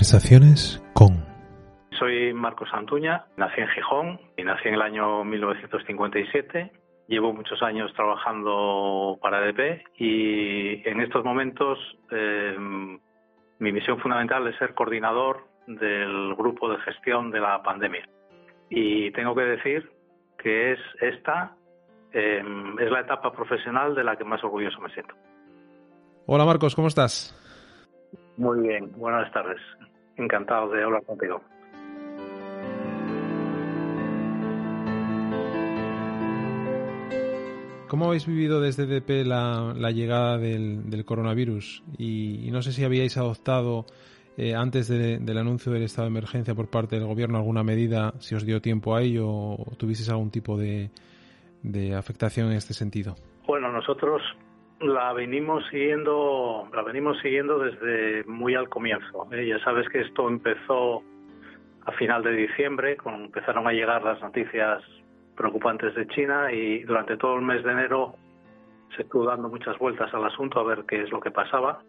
Conversaciones con. Soy Marcos Antuña, nací en Gijón y nací en el año 1957. Llevo muchos años trabajando para EDP y en estos momentos eh, mi misión fundamental es ser coordinador del grupo de gestión de la pandemia. Y tengo que decir que es esta eh, es la etapa profesional de la que más orgulloso me siento. Hola Marcos, ¿cómo estás? Muy bien, buenas tardes. Encantado de hablar contigo. ¿Cómo habéis vivido desde DP la, la llegada del, coronavirus? Y, no sé si habíais adoptado eh, antes del anuncio del estado de emergencia por parte del gobierno alguna medida, si os dio tiempo a ello o tuvisteis algún tipo de afectación en este sentido. Bueno, nosotros la venimos siguiendo, la venimos siguiendo desde muy al comienzo. ¿eh? Ya sabes que esto empezó a final de diciembre, cuando empezaron a llegar las noticias preocupantes de China y durante todo el mes de enero se estuvo dando muchas vueltas al asunto a ver qué es lo que pasaba.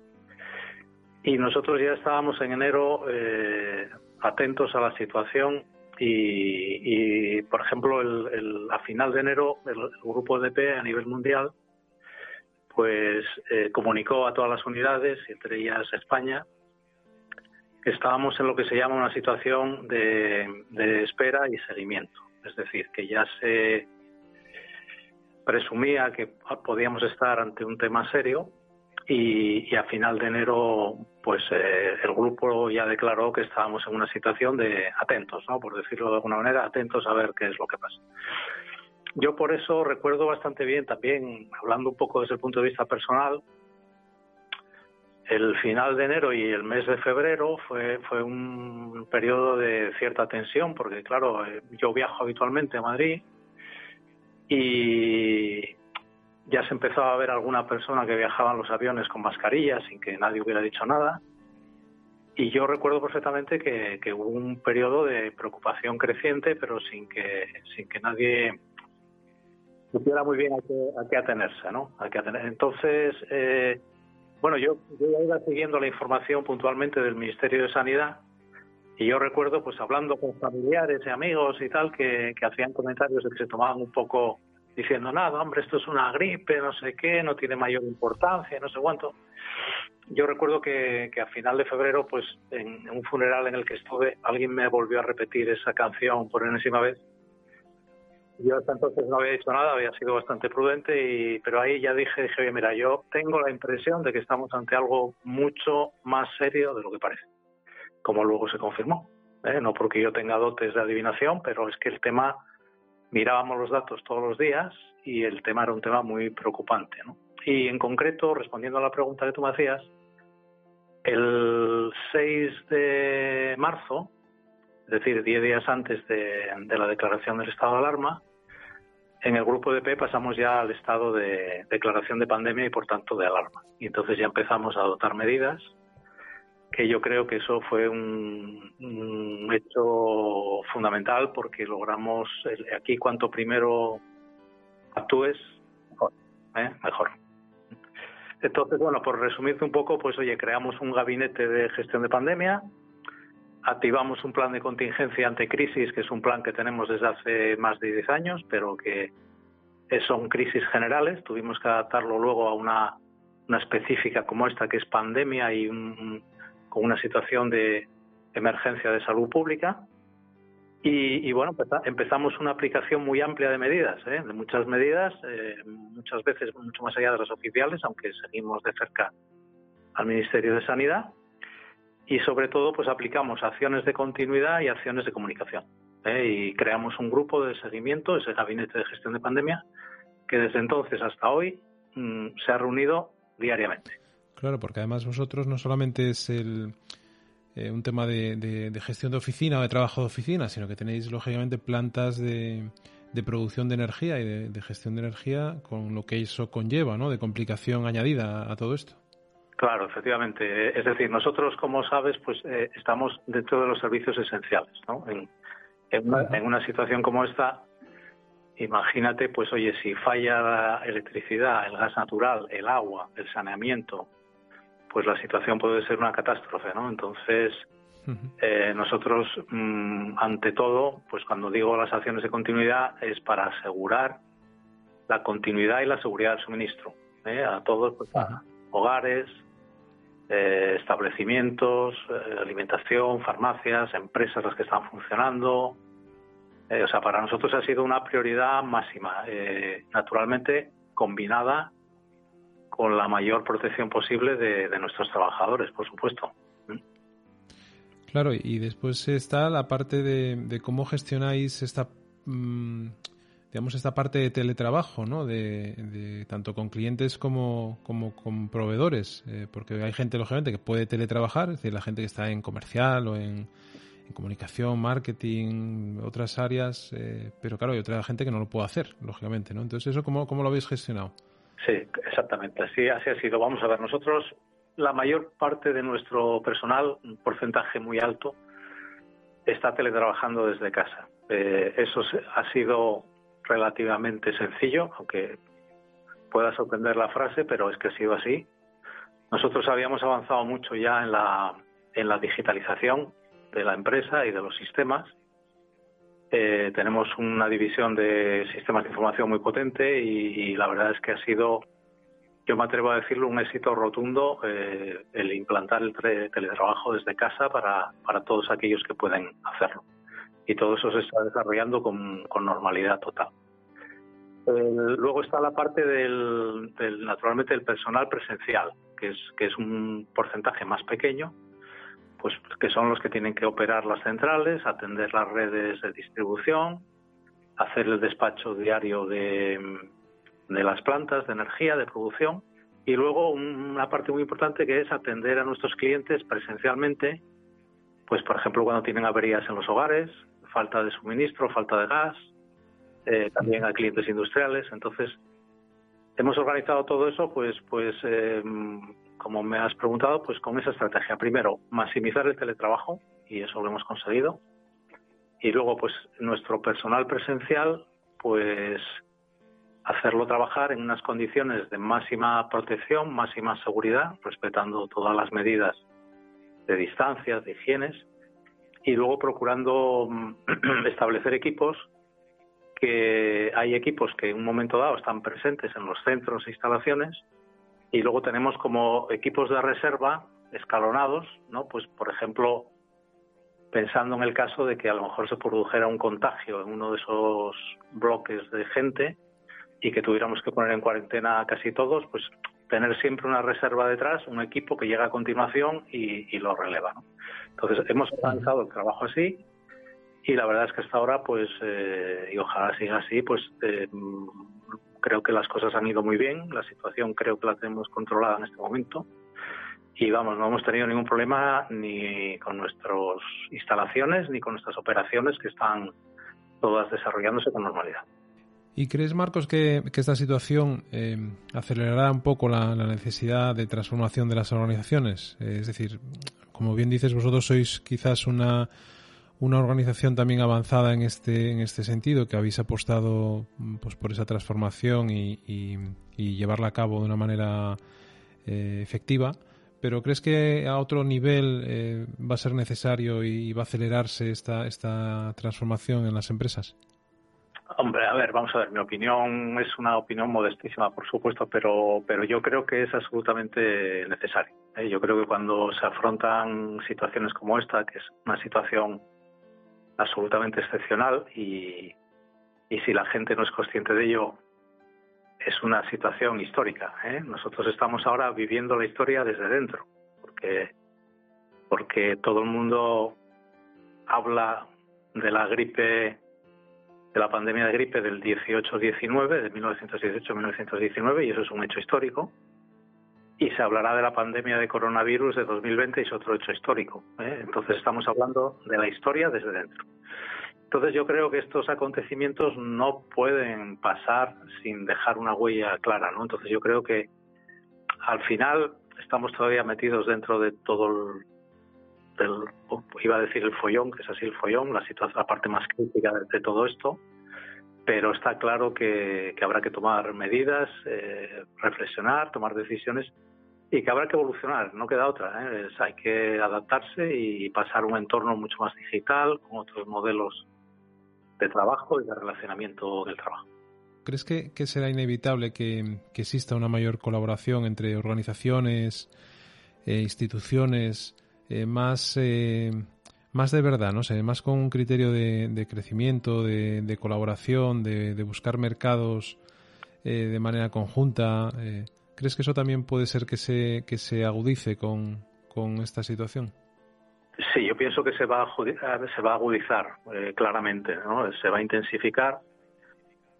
Y nosotros ya estábamos en enero eh, atentos a la situación y, por ejemplo, el, a final de enero el, el grupo EDP a nivel mundial pues eh, comunicó a todas las unidades, entre ellas España, que estábamos en lo que se llama una situación de, espera y seguimiento. Es decir, que ya se presumía que podíamos estar ante un tema serio y, a final de enero pues eh, el grupo ya declaró que estábamos en una situación de atentos, ¿no? por decirlo de alguna manera, atentos a ver qué es lo que pasa. Yo por eso recuerdo bastante bien también, hablando un poco desde el punto de vista personal, el final de enero y el mes de febrero fue, fue un periodo de cierta tensión, porque claro, eh, yo viajo habitualmente a Madrid y ya se empezaba a ver alguna persona que viajaba en los aviones con mascarillas sin que nadie hubiera dicho nada. Y yo recuerdo perfectamente que, que hubo un periodo de preocupación creciente, pero sin que, sin que nadie supiera muy bien a qué, atenerse, ¿no? A qué atener. Entonces, eh, bueno, yo, yo iba siguiendo la información puntualmente del Ministerio de Sanidad y yo recuerdo, pues hablando con familiares y amigos y tal, que, hacían comentarios de que se tomaban un poco diciendo, nada, hombre, esto es una gripe, no sé qué, no tiene mayor importancia, no sé cuánto. Yo recuerdo que, que a final de febrero, pues en un funeral en el que estuve, alguien me volvió a repetir esa canción por enésima vez yo hasta entonces no había dicho nada, había sido bastante prudente, y, pero ahí ya dije, dije, mira, yo tengo la impresión de que estamos ante algo mucho más serio de lo que parece, como luego se confirmó. ¿eh? No porque yo tenga dotes de adivinación, pero es que el tema, mirábamos los datos todos los días y el tema era un tema muy preocupante. ¿no? Y en concreto, respondiendo a la pregunta que tú me hacías, el 6 de marzo, es decir, 10 días antes de, de la declaración del estado de alarma, en el grupo de P pasamos ya al estado de declaración de pandemia y por tanto de alarma. Y entonces ya empezamos a adoptar medidas, que yo creo que eso fue un, hecho fundamental porque logramos aquí cuanto primero actúes, mejor. ¿eh? mejor. Entonces, bueno, por resumirte un poco, pues oye, creamos un gabinete de gestión de pandemia, activamos un plan de contingencia ante crisis, que es un plan que tenemos desde hace más de 10 años, pero que son crisis generales. Tuvimos que adaptarlo luego a una, una específica como esta, que es pandemia y con una situación de, emergencia de salud pública. Y, bueno, empezamos una aplicación muy amplia de medidas, ¿eh? de muchas medidas, eh, muchas veces mucho más allá de las oficiales, aunque seguimos de cerca al Ministerio de Sanidad. Y sobre todo, pues aplicamos acciones de continuidad y acciones de comunicación. ¿eh? Y creamos un grupo de seguimiento, ese gabinete de gestión de pandemia, que desde entonces hasta hoy mm, se ha reunido diariamente. Claro, porque además vosotros no solamente es el, eh, un tema de, gestión de oficina o de trabajo de oficina, sino que tenéis lógicamente plantas de, producción de energía y de, gestión de energía con lo que eso conlleva, ¿no? De complicación añadida a, todo esto. Claro, efectivamente. Es decir, nosotros, como sabes, pues eh, estamos dentro de los servicios esenciales, ¿no? En, en una situación como esta, imagínate, pues oye, si falla la electricidad, el gas natural, el agua, el saneamiento, pues la situación puede ser una catástrofe, ¿no? Entonces, eh, nosotros, mm, ante todo, pues cuando digo las acciones de continuidad es para asegurar la continuidad y la seguridad del suministro ¿eh? a todos, pues, hogares, eh, establecimientos, alimentación, farmacias, empresas las que están funcionando. o sea, para nosotros ha sido una prioridad máxima, naturalmente combinada con la mayor protección posible de, nuestros trabajadores, por supuesto. Claro, y después está la parte de, cómo gestionáis esta, mm, digamos, esta parte de teletrabajo, ¿no? De, tanto con clientes como, como con proveedores, eh, porque hay gente, lógicamente, que puede teletrabajar, es decir, la gente que está en comercial o en, comunicación, marketing, otras áreas, eh, pero claro, hay otra gente que no lo puede hacer, lógicamente, ¿no? Entonces, ¿eso cómo, cómo lo habéis gestionado? Sí, exactamente. Así, así ha sido. Vamos a ver, nosotros, la mayor parte de nuestro personal, un porcentaje muy alto, está teletrabajando desde casa. Eh, eso ha sido relativamente sencillo, aunque pueda sorprender la frase, pero es que ha sido así. Nosotros habíamos avanzado mucho ya en la, en la digitalización de la empresa y de los sistemas eh, tenemos una división de sistemas de información muy potente y, la verdad es que ha sido, yo me atrevo a decirlo, un éxito rotundo eh, el implantar el teletrabajo desde casa para, para todos aquellos que pueden hacerlo. Y todo eso se está desarrollando con, normalidad total. luego está la parte del, del, naturalmente, del personal presencial, que es, que es un porcentaje más pequeño, pues que son los que tienen que operar las centrales, atender las redes de distribución, hacer el despacho diario de, de las plantas de energía, de producción, y luego una parte muy importante que es atender a nuestros clientes presencialmente, pues por ejemplo cuando tienen averías en los hogares, falta de suministro, falta de gas, eh, también a clientes industriales. Entonces, hemos organizado todo eso pues, pues eh, como me has preguntado, pues con esa estrategia. Primero, maximizar el teletrabajo, y eso lo hemos conseguido. Y luego, pues nuestro personal presencial, pues hacerlo trabajar en unas condiciones de máxima protección, máxima seguridad, respetando todas las medidas de distancias, de higienes, y luego procurando mm, establecer equipos que hay equipos que en un momento dado están presentes en los centros e instalaciones y luego tenemos como equipos de reserva escalonados, ¿no? Pues por ejemplo, pensando en el caso de que a lo mejor se produjera un contagio en uno de esos bloques de gente y que tuviéramos que poner en cuarentena casi todos, pues tener siempre una reserva detrás, un equipo que llega a continuación y, lo releva. ¿no? Entonces hemos organizado el trabajo así y la verdad es que hasta ahora, pues, eh, y ojalá siga así, pues eh, creo que las cosas han ido muy bien, la situación creo que la tenemos controlada en este momento y vamos, no hemos tenido ningún problema ni con nuestras instalaciones ni con nuestras operaciones que están todas desarrollándose con normalidad. ¿Y crees, Marcos, que, esta situación eh, acelerará un poco la, necesidad de transformación de las organizaciones? es decir, como bien dices, vosotros sois quizás una una organización también avanzada en este, en este sentido, que habéis apostado mm, pues, por esa transformación y, llevarla a cabo de una manera eh, efectiva. Pero ¿crees que a otro nivel eh, va a ser necesario y va a acelerarse esta, esta transformación en las empresas? Hombre, a ver, vamos a ver, mi opinión es una opinión modestísima, por supuesto, pero, pero yo creo que es absolutamente necesario. ¿eh? Yo creo que cuando se afrontan situaciones como esta, que es una situación absolutamente excepcional y, y si la gente no es consciente de ello, es una situación histórica. ¿eh? Nosotros estamos ahora viviendo la historia desde dentro, porque, porque todo el mundo habla de la gripe, de la pandemia de gripe del 18-19, de 1918-1919, y eso es un hecho histórico. Y se hablará de la pandemia de coronavirus de 2020 y es otro hecho histórico. ¿eh? Entonces estamos hablando de la historia desde dentro. Entonces yo creo que estos acontecimientos no pueden pasar sin dejar una huella clara, ¿no? Entonces yo creo que al final estamos todavía metidos dentro de todo el, iba a decir el follón, que es así el follón, la situación, la parte más crítica de, todo esto, pero está claro que, habrá que tomar medidas, eh, reflexionar, tomar decisiones y que habrá que evolucionar, no queda otra. ¿eh? hay que adaptarse y pasar a un entorno mucho más digital, con otros modelos de trabajo y de relacionamiento del trabajo. ¿Crees que, será inevitable que, exista una mayor colaboración entre organizaciones, e instituciones, eh, más, eh, más de verdad, no sé, más con un criterio de, crecimiento, de, colaboración, de, buscar mercados de manera conjunta? ¿Crees que eso también puede ser que se, que se agudice con esta situación? Sí, yo pienso que se va a, se va a agudizar eh, claramente, ¿no? se va a intensificar.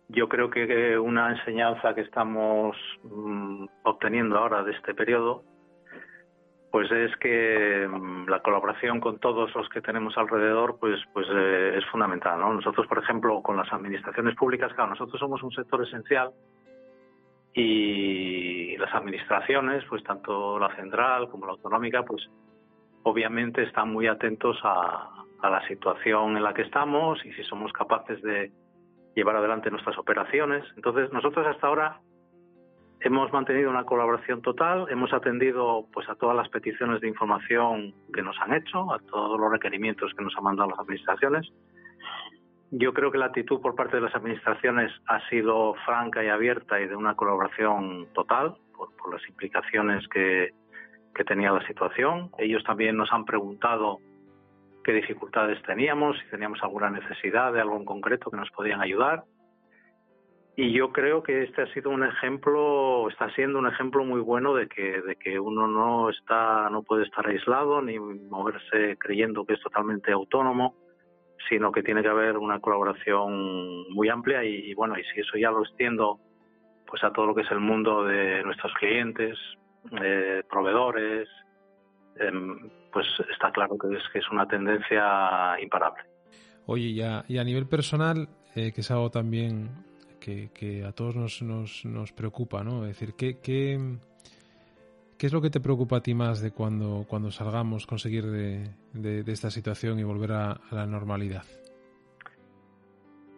Yo creo que una enseñanza que estamos mm, obteniendo ahora de este periodo, pues es que mm, la colaboración con todos los que tenemos alrededor, pues, pues eh, es fundamental. ¿no? Nosotros, por ejemplo, con las administraciones públicas, claro, nosotros somos un sector esencial y las administraciones, pues tanto la central como la autonómica, pues obviamente están muy atentos a, la situación en la que estamos y si somos capaces de llevar adelante nuestras operaciones. Entonces, nosotros hasta ahora hemos mantenido una colaboración total, hemos atendido pues a todas las peticiones de información que nos han hecho, a todos los requerimientos que nos han mandado las administraciones. Yo creo que la actitud por parte de las administraciones ha sido franca y abierta y de una colaboración total por las implicaciones que, que tenía la situación. Ellos también nos han preguntado qué dificultades teníamos, si teníamos alguna necesidad de algo en concreto que nos podían ayudar. Y yo creo que este ha sido un ejemplo, está siendo un ejemplo muy bueno de que, de que uno no está, no puede estar aislado ni moverse creyendo que es totalmente autónomo, sino que tiene que haber una colaboración muy amplia y, bueno, y si eso ya lo extiendo pues a todo lo que es el mundo de nuestros clientes, eh, proveedores, em, pues está claro que es, que es una tendencia imparable. Oye, y a, y a nivel personal, eh, que es algo también que, a todos nos, nos, nos, preocupa, ¿no? Es decir, ¿qué, qué, qué es lo que te preocupa a ti más de cuando, cuando salgamos, conseguir de, de, esta situación y volver a, la normalidad?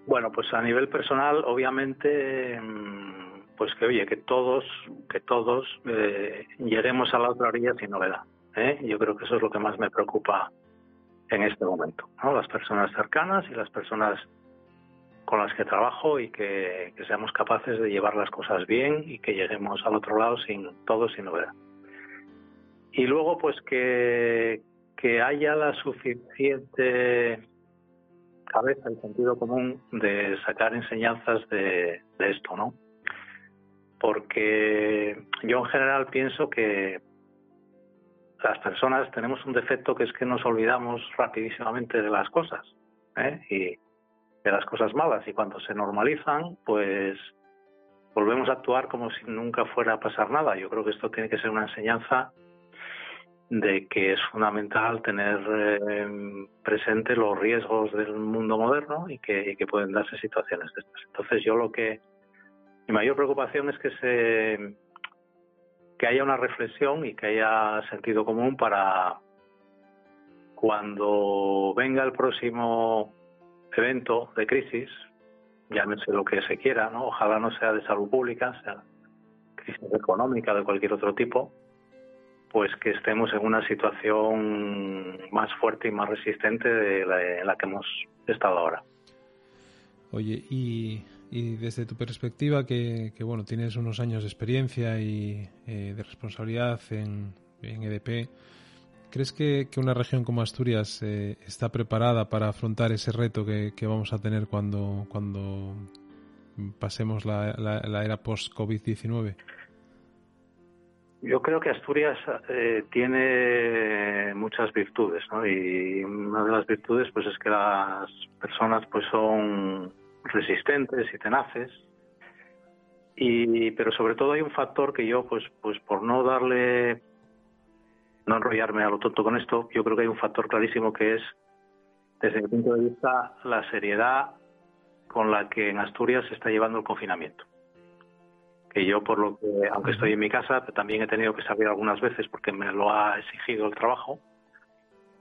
Bueno, pues a nivel personal, obviamente, em, pues que oye, que todos, que todos eh, lleguemos a la otra orilla sin novedad. ¿eh? Yo creo que eso es lo que más me preocupa en este momento, ¿no? Las personas cercanas y las personas con las que trabajo y que, seamos capaces de llevar las cosas bien y que lleguemos al otro lado sin todo sin novedad. Y luego, pues que, que haya la suficiente cabeza y sentido común de sacar enseñanzas de, esto, ¿no? porque yo en general pienso que las personas tenemos un defecto que es que nos olvidamos rapidísimamente de las cosas ¿eh? y de las cosas malas y cuando se normalizan pues volvemos a actuar como si nunca fuera a pasar nada. Yo creo que esto tiene que ser una enseñanza de que es fundamental tener eh, presente los riesgos del mundo moderno y que, y que pueden darse situaciones de estas. Entonces yo lo que mi mayor preocupación es que se que haya una reflexión y que haya sentido común para cuando venga el próximo evento de crisis, llámese lo que se quiera, ¿no? Ojalá no sea de salud pública, sea crisis económica de cualquier otro tipo, pues que estemos en una situación más fuerte y más resistente de la, en la que hemos estado ahora. Oye, y desde tu perspectiva, que, bueno, tienes unos años de experiencia y eh, de responsabilidad en en EDP. ¿Crees que, una región como Asturias eh, está preparada para afrontar ese reto que, vamos a tener cuando, pasemos la, la, era post-COVID-19? Yo creo que Asturias eh, tiene muchas virtudes, ¿no? Y una de las virtudes, pues, es que las personas, pues, son resistentes y tenaces. Y, pero sobre todo hay un factor que yo, pues, pues, por no darle, no enrollarme a lo tonto con esto, yo creo que hay un factor clarísimo que es, desde mi punto de vista, la seriedad con la que en Asturias se está llevando el confinamiento que yo por lo que, aunque estoy en mi casa, también he tenido que salir algunas veces porque me lo ha exigido el trabajo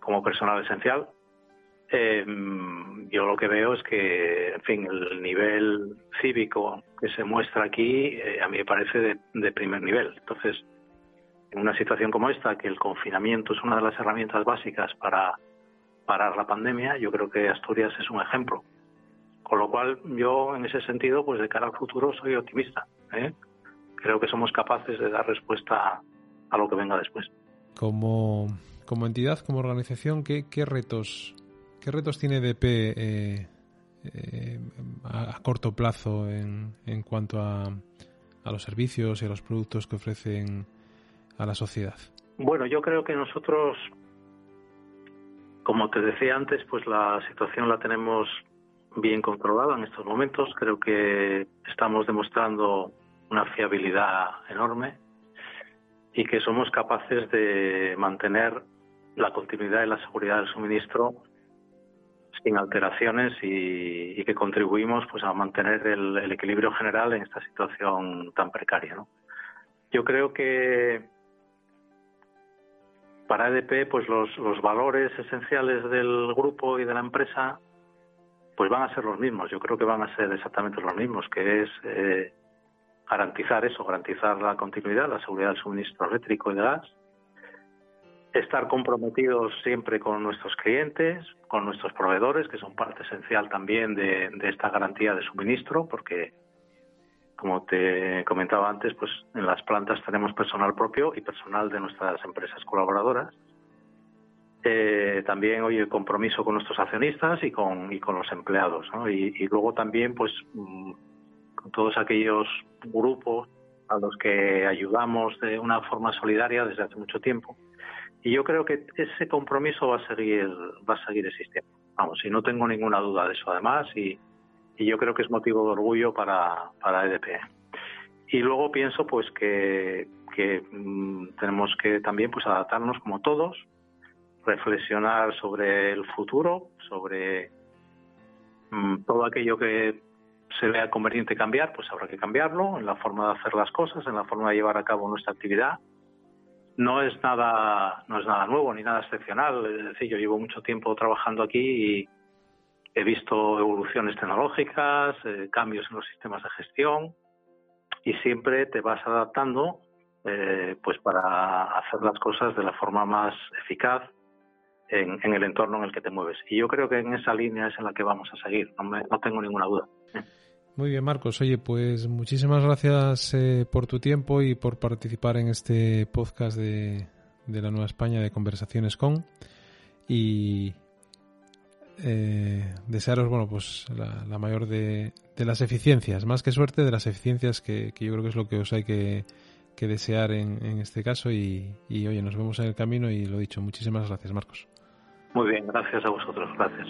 como personal esencial. Eh, yo lo que veo es que, en fin, el nivel cívico que se muestra aquí eh, a mí me parece de, primer nivel. Entonces, en una situación como esta, que el confinamiento es una de las herramientas básicas para parar la pandemia, yo creo que Asturias es un ejemplo. Con lo cual, yo en ese sentido, pues de cara al futuro soy optimista. ¿eh? Creo que somos capaces de dar respuesta a lo que venga después. Como, como entidad, como organización, ¿qué, qué retos qué retos tiene DP eh, eh, a, corto plazo en, en cuanto a, a los servicios y a los productos que ofrecen Bueno, yo creo que nosotros, como te decía antes, pues la situación la tenemos bien controlada en estos momentos. Creo que estamos demostrando una fiabilidad enorme y que somos capaces de mantener la continuidad y la seguridad del suministro sin alteraciones y, que contribuimos pues a mantener el, equilibrio general en esta situación tan precaria. Yo creo que para EDP pues los, los valores esenciales del grupo y de la empresa pues van a ser los mismos. Yo creo que van a ser exactamente los mismos, que es eh, garantizar eso, garantizar la continuidad, la seguridad del suministro eléctrico y de gas, estar comprometidos siempre con nuestros clientes, con nuestros proveedores, que son parte esencial también de, esta garantía de suministro, porque como te comentaba antes, pues en las plantas tenemos personal propio y personal de nuestras empresas colaboradoras. Eh, también hoy el compromiso con nuestros accionistas y con, y con los empleados. Y, y, luego también, pues, mm, con todos aquellos grupos a los que ayudamos de una forma solidaria desde hace mucho tiempo. Y yo creo que ese compromiso va a seguir, va a seguir existiendo. Vamos, y no tengo ninguna duda de eso además, y, y yo creo que es motivo de orgullo para, para EDP. Y luego pienso pues que, que mm, tenemos que también pues adaptarnos como todos, reflexionar sobre el futuro, sobre mm, todo aquello que se vea conveniente cambiar, pues habrá que cambiarlo en la forma de hacer las cosas, en la forma de llevar a cabo nuestra actividad. No es nada, no es nada nuevo ni nada excepcional. Es decir, yo llevo mucho tiempo trabajando aquí y he visto evoluciones tecnológicas, eh, cambios en los sistemas de gestión y siempre te vas adaptando eh, pues para hacer las cosas de la forma más eficaz en, el entorno en el que te mueves. Y yo creo que en esa línea es en la que vamos a seguir, no, me, no tengo ninguna duda. Muy bien, Marcos. Oye, pues muchísimas gracias eh, por tu tiempo y por participar en este podcast de, la Nueva España de Conversaciones con. Y eh, desearos, bueno, pues la, mayor de, las eficiencias, más que suerte, de las eficiencias que, yo creo que es lo que os hay que, desear en, en, este caso. Y, y oye, nos vemos en el camino y lo dicho, muchísimas gracias, Marcos. Muy bien, gracias a vosotros. Gracias.